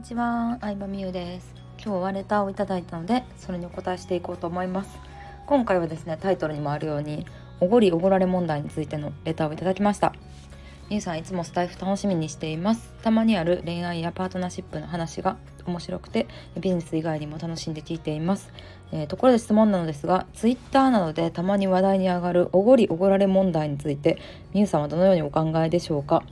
にちは、相葉美優です。今日はレターをいただいたのでそれにお答えしていこうと思います。今回はですねタイトルにもあるようにおごりおごられ問題についてのレターをいただきました。みゆさんいつもスタイフ楽しみにしています。たまにある恋愛やパートナーシップの話が面白くてビジネス以外にも楽しんで聞いています、えー、ところで質問なのですがツイッターなどでたまに話題に上がるおごりおごられ問題についてみゆさんはどのようにお考えでしょうか？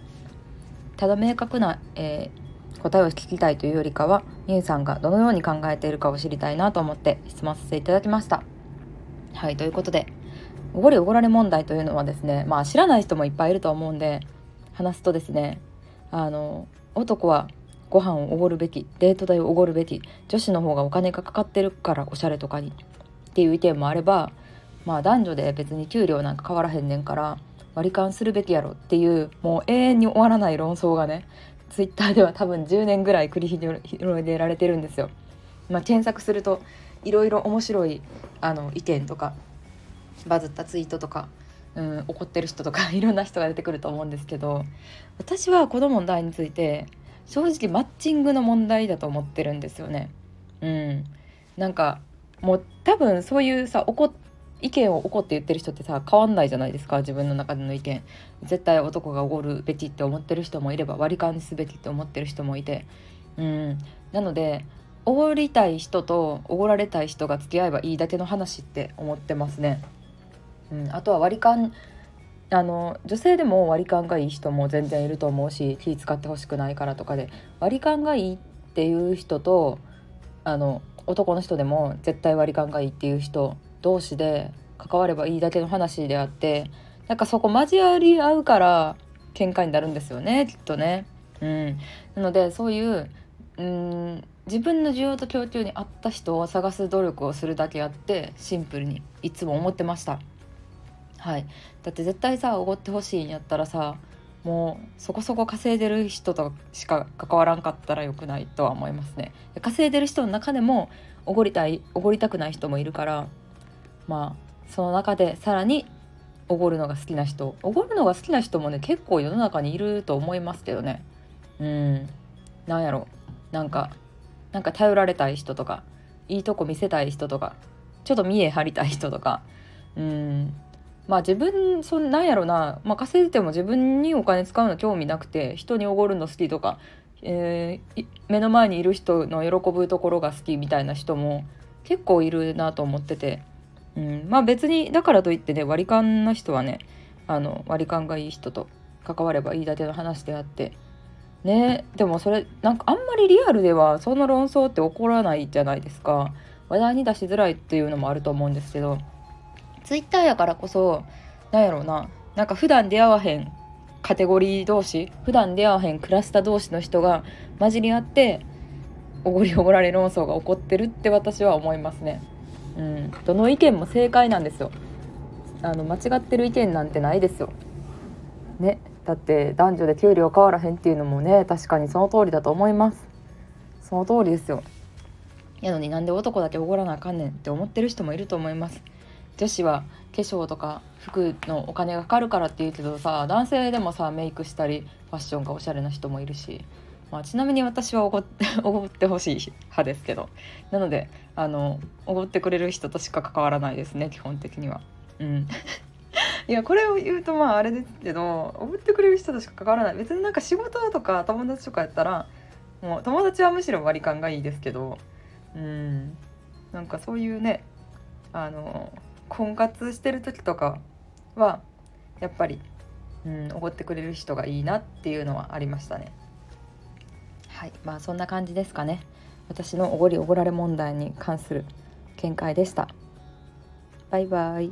ただ明確な、えー答えを聞きたいというよりかはみゆさんがどのように考えているかを知りたいなと思って質問させていただきました。はいということでおごりおごられ問題というのはですねまあ知らない人もいっぱいいると思うんで話すとですねあの男はご飯をおごるべきデート代をおごるべき女子の方がお金がかかってるからおしゃれとかにっていう意見もあればまあ男女で別に給料なんか変わらへんねんから割り勘するべきやろっていうもう永遠に終わらない論争がねツイッターでは多分10年ぐらい繰り広げられてるんですよ。まあ、検索するといろいろ面白いあの意見とかバズったツイートとか、うん、怒ってる人とか いろんな人が出てくると思うんですけど私はこの問題について正直マッチングの問題だと思ってるんですよね。うん、なんかもう多分そういうさ怒っ意見を怒って言ってる人ってさ変わんないじゃないですか自分の中での意見。絶対男がおごるべきって思ってる人もいれば割り勘にすべきって思ってる人もいて。うん。なのでおごりたい人とおごられたい人が付き合えばいいだけの話って思ってますね。うん、あとは割り勘あの女性でも割り勘がいい人も全然いると思うし気使ってほしくないからとかで割り勘がいいっていう人とあの男の人でも絶対割り勘がいいっていう人同士で関わればいいだけの話であってなんかそこ交わり合うから喧嘩になるんですよねきっとね。うん、なのでそういううん自分の需要と供給に合った人を探す努力をするだけあってシンプルにいつも思ってました。はい、だって絶対さおごってほしいんやったらさもうそこそこ稼いでる人としか関わらんかったらよくないとは思いますね稼いでる人の中でもおごりたいおごりたくない人もいるからまあその中でさらにおごるのが好きな人。おごるのが好きな人もね結構世の中にいると思いますけどね。うん。なんやろ。なんかなんか頼られたい人とかいいとこ見せたい人とかちょっと見え張りたい人とか。うん。まあ自分そんなんやろな、まあ、稼いでても自分にお金使うの興味なくて人におごるの好きとか、えー、目の前にいる人の喜ぶところが好きみたいな人も結構いるなと思ってて。うん、まあ別にだからといってね割り勘の人はねあの割り勘がいい人と関わればいいだけの話であってねでもそれなんかあんまりリアルではその論争って起こらないじゃないですか話題に出しづらいっていうのもあると思うんですけどツイッターやからこそなんやろうななんか普段出会わへんカテゴリー同士普段出会わへんクラスター同士の人が混じり合っておごりおごられ論争が起こってるって私は思いますね。うん、どの意見も正解なんですよ。あの間違ってる意見なんてないですよ。ね。だって男女で給料変わらへんっていうのもね確かにその通りだと思います。その通りですよ。やのになんで男だけおごらなあかんねんって思ってる人もいると思います。女子は化粧とか服のお金がかかるからって言うけどさ男性でもさメイクしたりファッションがおしゃれな人もいるしまあ、ちなみに私はおごっておごってほしい派ですけど。なのであのおごってくれる人としか関わらないですね基本的には。うん。いやこれを言うとまああれですけどおごってくれる人としか関わらない。別になんか仕事とか友達とかやったらもう友達はむしろ割り勘がいいですけど。うん。なんかそういうねあの婚活してる時とかはやっぱりおご、ってくれる人がいいなっていうのはありましたね。はい。まあそんな感じですかね。私のおごりおごられ問題に関する見解でした。バイバイ。